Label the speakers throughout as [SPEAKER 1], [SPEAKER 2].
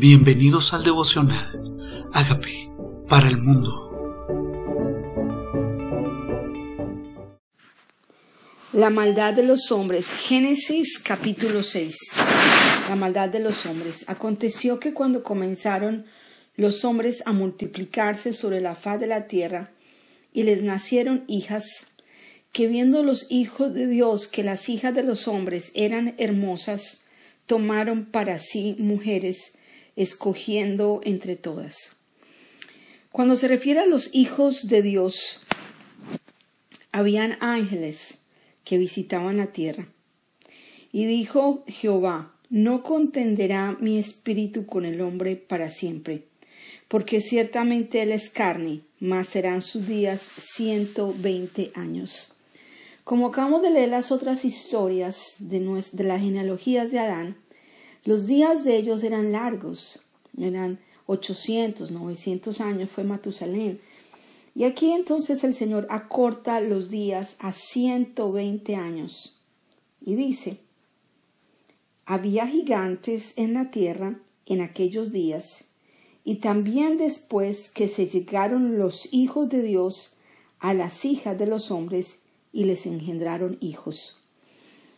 [SPEAKER 1] Bienvenidos al devocional. Hágame para el mundo.
[SPEAKER 2] La maldad de los hombres. Génesis capítulo 6. La maldad de los hombres. Aconteció que cuando comenzaron los hombres a multiplicarse sobre la faz de la tierra, y les nacieron hijas, que viendo los hijos de Dios que las hijas de los hombres eran hermosas, tomaron para sí mujeres, escogiendo entre todas. Cuando se refiere a los hijos de Dios, habían ángeles que visitaban la tierra. Y dijo Jehová, no contenderá mi espíritu con el hombre para siempre, porque ciertamente él es carne, mas serán sus días ciento veinte años. Como acabamos de leer las otras historias de, de las genealogías de Adán, los días de ellos eran largos, eran 800, 900 años fue Matusalén. Y aquí entonces el Señor acorta los días a 120 años. Y dice, había gigantes en la tierra en aquellos días, y también después que se llegaron los hijos de Dios a las hijas de los hombres y les engendraron hijos.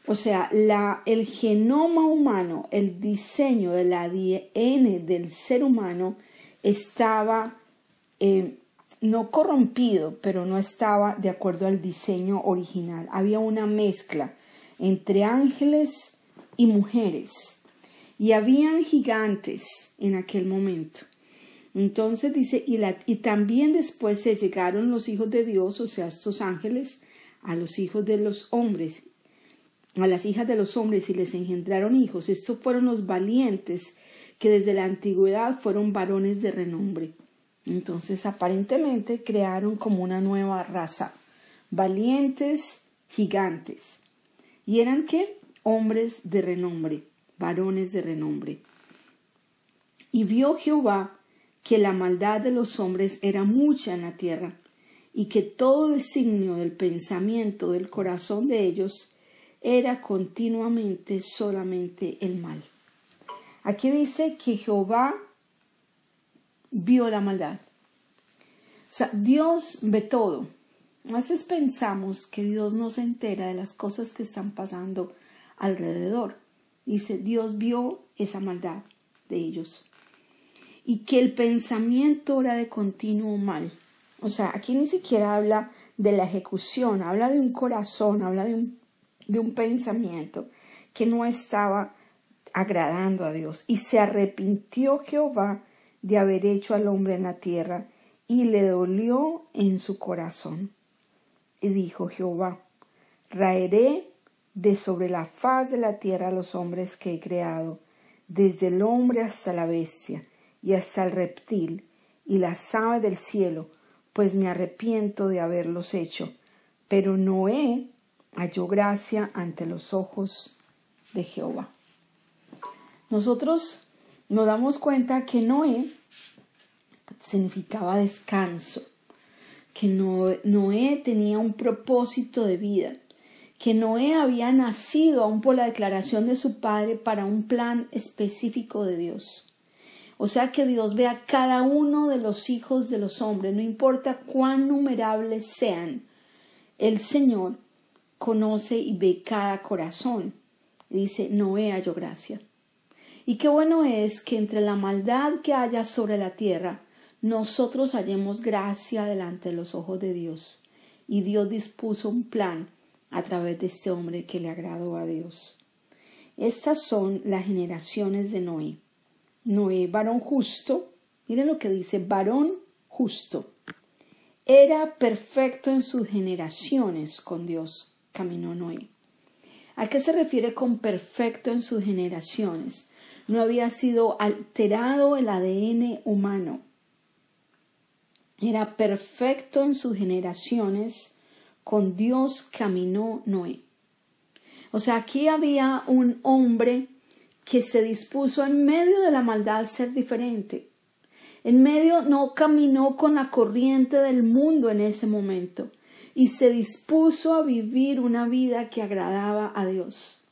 [SPEAKER 2] O sea, la, el genoma humano, el diseño del ADN del ser humano estaba eh, no corrompido, pero no estaba de acuerdo al diseño original. Había una mezcla entre ángeles y mujeres. Y habían gigantes en aquel momento. Entonces dice, y, y también después se llegaron los hijos de Dios, o sea, estos ángeles, a los hijos de los hombres a las hijas de los hombres y les engendraron hijos. Estos fueron los valientes que desde la antigüedad fueron varones de renombre. Entonces aparentemente crearon como una nueva raza, valientes gigantes. ¿Y eran qué? Hombres de renombre, varones de renombre. Y vio Jehová que la maldad de los hombres era mucha en la tierra, y que todo designio del pensamiento del corazón de ellos era continuamente solamente el mal. Aquí dice que Jehová vio la maldad. O sea, Dios ve todo. A veces pensamos que Dios no se entera de las cosas que están pasando alrededor. Dice, Dios vio esa maldad de ellos. Y que el pensamiento era de continuo mal. O sea, aquí ni siquiera habla de la ejecución, habla de un corazón, habla de un de un pensamiento que no estaba agradando a Dios. Y se arrepintió Jehová de haber hecho al hombre en la tierra, y le dolió en su corazón. Y dijo Jehová, raeré de sobre la faz de la tierra a los hombres que he creado, desde el hombre hasta la bestia, y hasta el reptil, y la ave del cielo, pues me arrepiento de haberlos hecho. Pero Noé halló gracia ante los ojos de Jehová. Nosotros nos damos cuenta que Noé significaba descanso, que Noé tenía un propósito de vida, que Noé había nacido aún por la declaración de su padre para un plan específico de Dios. O sea que Dios ve a cada uno de los hijos de los hombres, no importa cuán numerables sean, el Señor conoce y ve cada corazón. Dice, Noé halló gracia. Y qué bueno es que entre la maldad que haya sobre la tierra, nosotros hallemos gracia delante de los ojos de Dios. Y Dios dispuso un plan a través de este hombre que le agradó a Dios. Estas son las generaciones de Noé. Noé, varón justo, miren lo que dice, varón justo. Era perfecto en sus generaciones con Dios caminó Noé. ¿A qué se refiere con perfecto en sus generaciones? No había sido alterado el ADN humano. Era perfecto en sus generaciones. Con Dios caminó Noé. O sea, aquí había un hombre que se dispuso en medio de la maldad ser diferente. En medio no caminó con la corriente del mundo en ese momento y se dispuso a vivir una vida que agradaba a Dios.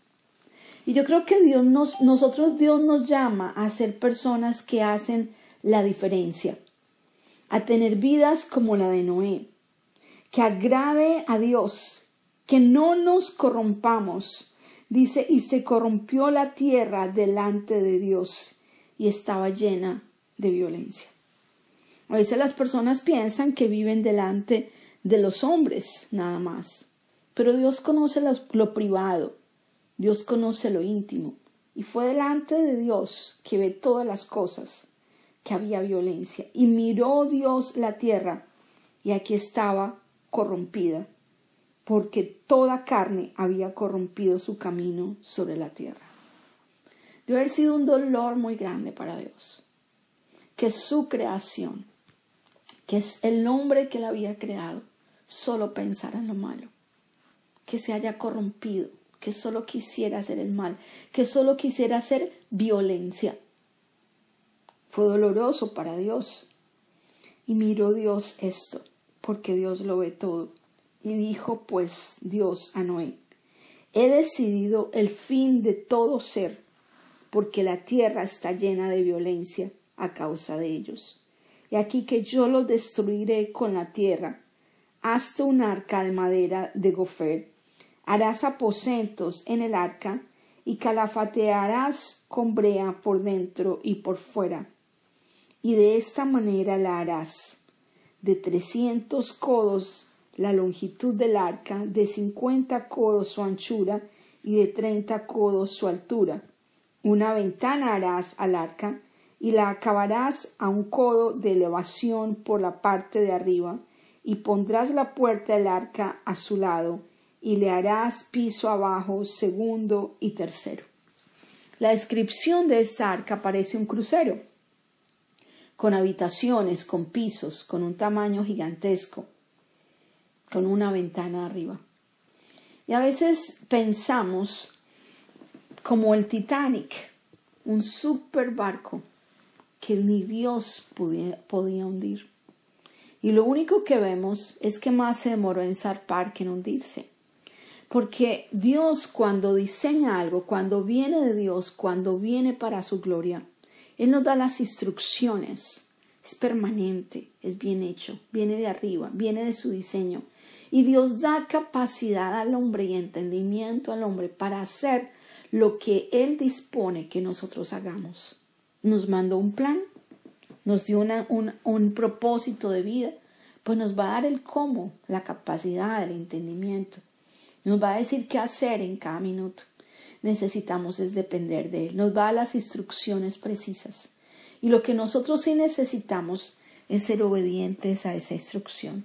[SPEAKER 2] Y yo creo que Dios nos, nosotros Dios nos llama a ser personas que hacen la diferencia, a tener vidas como la de Noé, que agrade a Dios, que no nos corrompamos. Dice, y se corrompió la tierra delante de Dios y estaba llena de violencia. A veces las personas piensan que viven delante de los hombres nada más, pero Dios conoce lo, privado, Dios conoce lo íntimo, y fue delante de Dios que ve todas las cosas que había violencia. Y miró Dios la tierra, y aquí estaba corrompida, porque toda carne había corrompido su camino sobre la tierra. Debe haber sido un dolor muy grande para Dios, que su creación que es el hombre que la había creado, solo pensara en lo malo, que se haya corrompido, que solo quisiera hacer el mal, que solo quisiera hacer violencia. Fue doloroso para Dios. Y miró Dios esto, porque Dios lo ve todo. Y dijo pues Dios a Noé, he decidido el fin de todo ser, porque la tierra está llena de violencia a causa de ellos y aquí que yo lo destruiré con la tierra. Hazte un arca de madera de gofer, harás aposentos en el arca, y calafatearás con brea por dentro y por fuera. Y de esta manera la harás. De trescientos codos la longitud del arca, de cincuenta codos su anchura y de treinta codos su altura. Una ventana harás al arca, y la acabarás a un codo de elevación por la parte de arriba, y pondrás la puerta del arca a su lado, y le harás piso abajo, segundo y tercero. La descripción de esta arca parece un crucero, con habitaciones, con pisos, con un tamaño gigantesco, con una ventana arriba. Y a veces pensamos como el Titanic, un super barco que ni Dios podía, hundir. Y lo único que vemos es que más se demoró en zarpar que en hundirse. Porque Dios cuando diseña algo, cuando viene de Dios, cuando viene para su gloria, Él nos da las instrucciones. Es permanente, es bien hecho, viene de arriba, viene de su diseño. Y Dios da capacidad al hombre y entendimiento al hombre para hacer lo que Él dispone que nosotros hagamos nos mandó un plan, nos dio un, propósito de vida, pues nos va a dar el cómo, la capacidad, el entendimiento. Nos va a decir qué hacer en cada minuto. Necesitamos es depender de Él. Nos va a dar las instrucciones precisas. Y lo que nosotros sí necesitamos es ser obedientes a esa instrucción.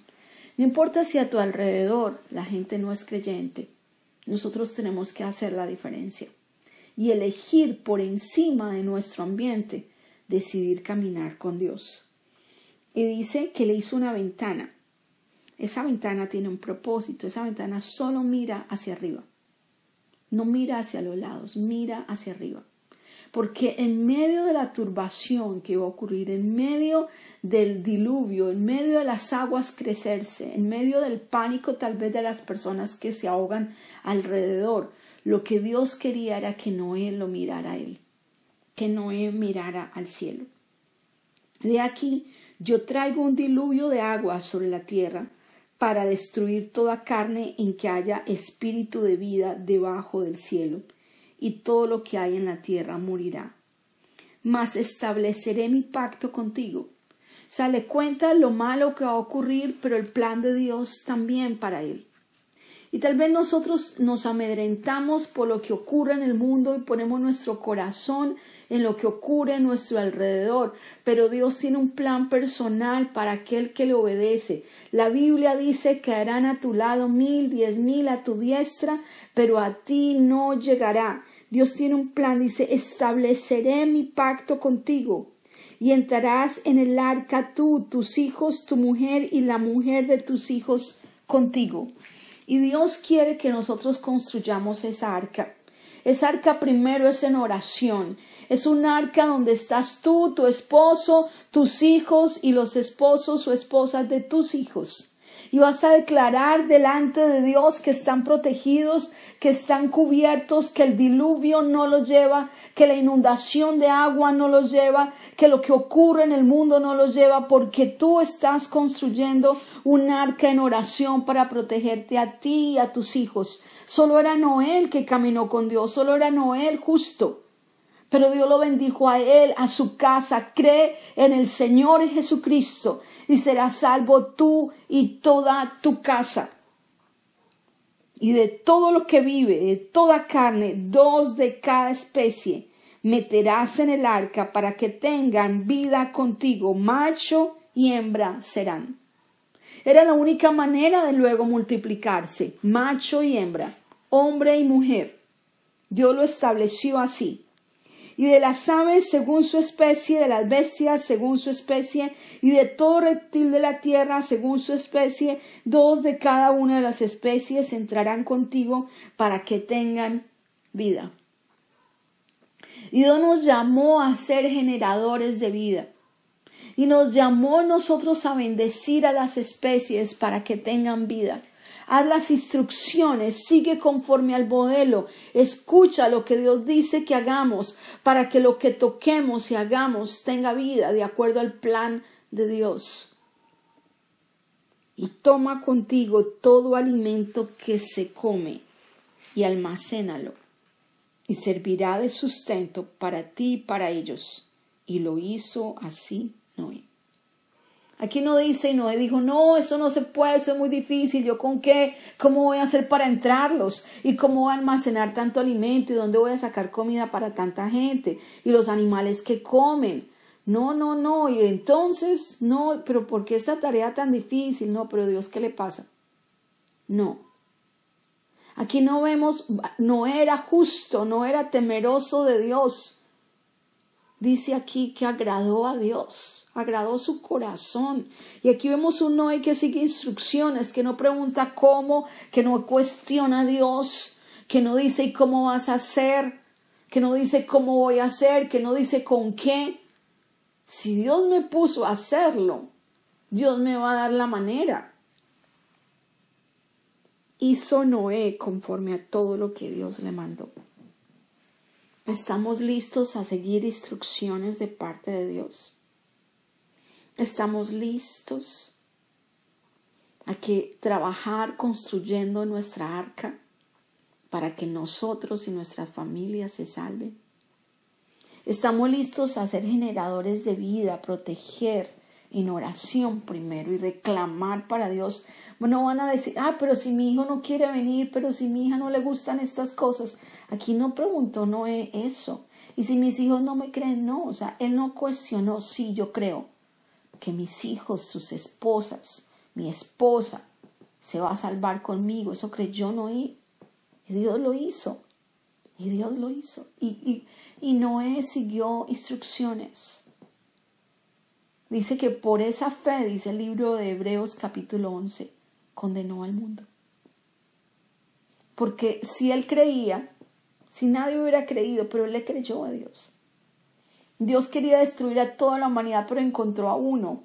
[SPEAKER 2] No importa si a tu alrededor la gente no es creyente, nosotros tenemos que hacer la diferencia y elegir por encima de nuestro ambiente, decidir caminar con Dios. Y dice que le hizo una ventana. Esa ventana tiene un propósito, esa ventana solo mira hacia arriba. No mira hacia los lados, mira hacia arriba. Porque en medio de la turbación que va a ocurrir, en medio del diluvio, en medio de las aguas crecerse, en medio del pánico tal vez de las personas que se ahogan alrededor, lo que Dios quería era que Noé lo mirara a él, que Noé mirara al cielo. De aquí yo traigo un diluvio de agua sobre la tierra para destruir toda carne en que haya espíritu de vida debajo del cielo, y todo lo que hay en la tierra morirá. Mas estableceré mi pacto contigo. O sea, le cuenta lo malo que va a ocurrir, pero el plan de Dios también para él. Y tal vez nosotros nos amedrentamos por lo que ocurre en el mundo y ponemos nuestro corazón en lo que ocurre en nuestro alrededor, pero Dios tiene un plan personal para aquel que le obedece. La Biblia dice que harán a tu lado mil, diez mil a tu diestra, pero a ti no llegará. Dios tiene un plan, dice, estableceré mi pacto contigo y entrarás en el arca tú, tus hijos, tu mujer y la mujer de tus hijos contigo. Y Dios quiere que nosotros construyamos esa arca. Esa arca primero es en oración. Es un arca donde estás tú, tu esposo, tus hijos y los esposos o esposas de tus hijos. Y vas a declarar delante de Dios que están protegidos, que están cubiertos, que el diluvio no los lleva, que la inundación de agua no los lleva, que lo que ocurre en el mundo no los lleva, porque tú estás construyendo un arca en oración para protegerte a ti y a tus hijos. Solo era Noé el que caminó con Dios, solo era Noé el justo. Pero Dios lo bendijo a él, a su casa. Cree en el Señor Jesucristo y serás salvo tú y toda tu casa. Y de todo lo que vive, de toda carne, dos de cada especie, meterás en el arca para que tengan vida contigo, macho y hembra serán. Era la única manera de luego multiplicarse, macho y hembra, hombre y mujer. Dios lo estableció así y de las aves según su especie, de las bestias según su especie, y de todo reptil de la tierra según su especie, dos de cada una de las especies entrarán contigo para que tengan vida. Dios nos llamó a ser generadores de vida. Y nos llamó nosotros a bendecir a las especies para que tengan vida haz las instrucciones, sigue conforme al modelo, escucha lo que Dios dice que hagamos para que lo que toquemos y hagamos tenga vida de acuerdo al plan de Dios. Y toma contigo todo alimento que se come y almacénalo, y servirá de sustento para ti y para ellos. Y lo hizo así Noé. Aquí no dice, y Noé dijo, no, eso no se puede, eso es muy difícil, yo con qué, cómo voy a hacer para entrarlos y cómo voy a almacenar tanto alimento y dónde voy a sacar comida para tanta gente y los animales que comen. No, no, no, y entonces, no, pero ¿por qué esta tarea tan difícil? No, pero Dios, ¿qué le pasa? No. Aquí no vemos, no era justo, no era temeroso de Dios. Dice aquí que agradó a Dios agradó su corazón. Y aquí vemos un Noé que sigue instrucciones, que no pregunta cómo, que no cuestiona a Dios, que no dice ¿y cómo vas a hacer? Que no dice cómo voy a hacer, que no dice con qué. Si Dios me puso a hacerlo, Dios me va a dar la manera. Hizo Noé conforme a todo lo que Dios le mandó. Estamos listos a seguir instrucciones de parte de Dios. Estamos listos a que trabajar construyendo nuestra arca para que nosotros y nuestras familias se salven. Estamos listos a ser generadores de vida, proteger en oración primero y reclamar para Dios. Bueno, van a decir, ah, pero si mi hijo no quiere venir, pero si mi hija no le gustan estas cosas. Aquí no preguntó no es eso. Y si mis hijos no me creen, no. O sea, él no cuestionó, sí, yo creo que mis hijos, sus esposas, mi esposa, se va a salvar conmigo. Eso creyó Noé. Y Dios lo hizo. Y Dios lo hizo. Y, y, y Noé siguió instrucciones. Dice que por esa fe, dice el libro de Hebreos capítulo 11, condenó al mundo. Porque si él creía, si nadie hubiera creído, pero él le creyó a Dios. Dios quería destruir a toda la humanidad, pero encontró a uno.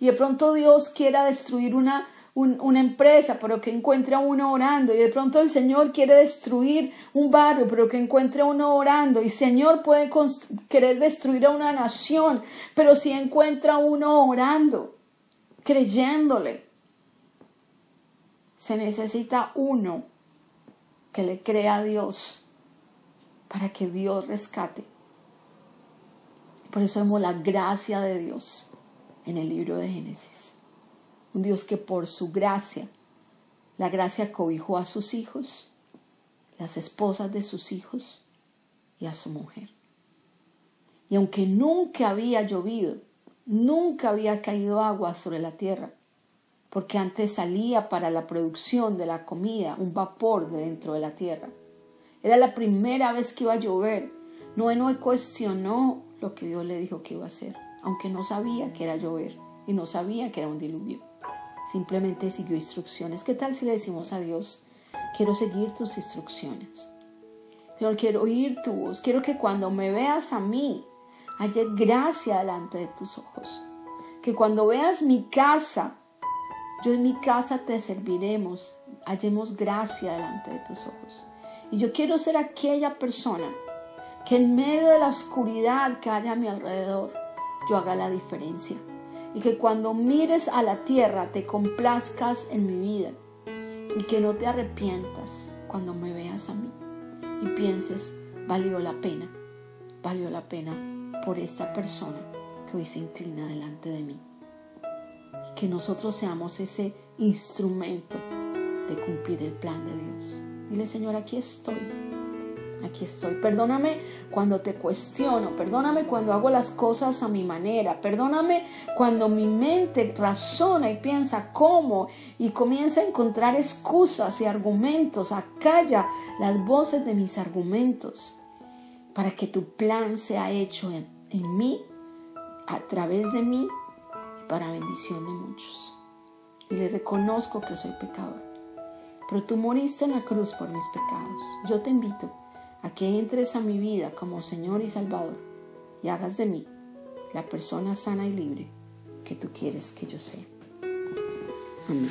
[SPEAKER 2] Y de pronto Dios quiera destruir una, una empresa, pero que encuentre uno orando. Y de pronto el Señor quiere destruir un barrio, pero que encuentre uno orando. Y Señor puede querer destruir a una nación, pero si encuentra uno orando, creyéndole. Se necesita uno que le crea a Dios para que Dios rescate. Por eso vemos la gracia de Dios en el libro de Génesis. Un Dios que por su gracia, la gracia cobijó a sus hijos, las esposas de sus hijos y a su mujer. Y aunque nunca había llovido, nunca había caído agua sobre la tierra, porque antes salía para la producción de la comida un vapor de dentro de la tierra. Era la primera vez que iba a llover. Noé no cuestionó lo que Dios le dijo que iba a hacer, aunque no sabía que era llover y no sabía que era un diluvio. Simplemente siguió instrucciones. ¿Qué tal si le decimos a Dios, quiero seguir tus instrucciones? Señor, quiero oír tu voz. Quiero que cuando me veas a mí, haya gracia delante de tus ojos. Que cuando veas mi casa, Yo en mi casa te serviremos, hallemos gracia delante de tus ojos. Y yo quiero ser aquella persona que en medio de la oscuridad que haya a mi alrededor, yo haga la diferencia. Y que cuando mires a la tierra te complazcas en mi vida. Y que no te arrepientas cuando me veas a mí. Y pienses, valió la pena, valió la pena por esta persona que hoy se inclina delante de mí. Y que nosotros seamos ese instrumento de cumplir el plan de Dios. Dile, Señor, aquí estoy aquí estoy. Perdóname cuando te cuestiono, perdóname cuando hago las cosas a mi manera, perdóname cuando mi mente razona y piensa cómo y comienza a encontrar excusas y argumentos, acalla las voces de mis argumentos para que tu plan sea hecho en, en mí, a través de mí y para bendición de muchos. Y le reconozco que soy pecador. Pero tú moriste en la cruz por mis pecados. Yo te invito a que entres a mi vida como Señor y Salvador y hagas de mí la persona sana y libre que tú quieres que yo sea. Amén.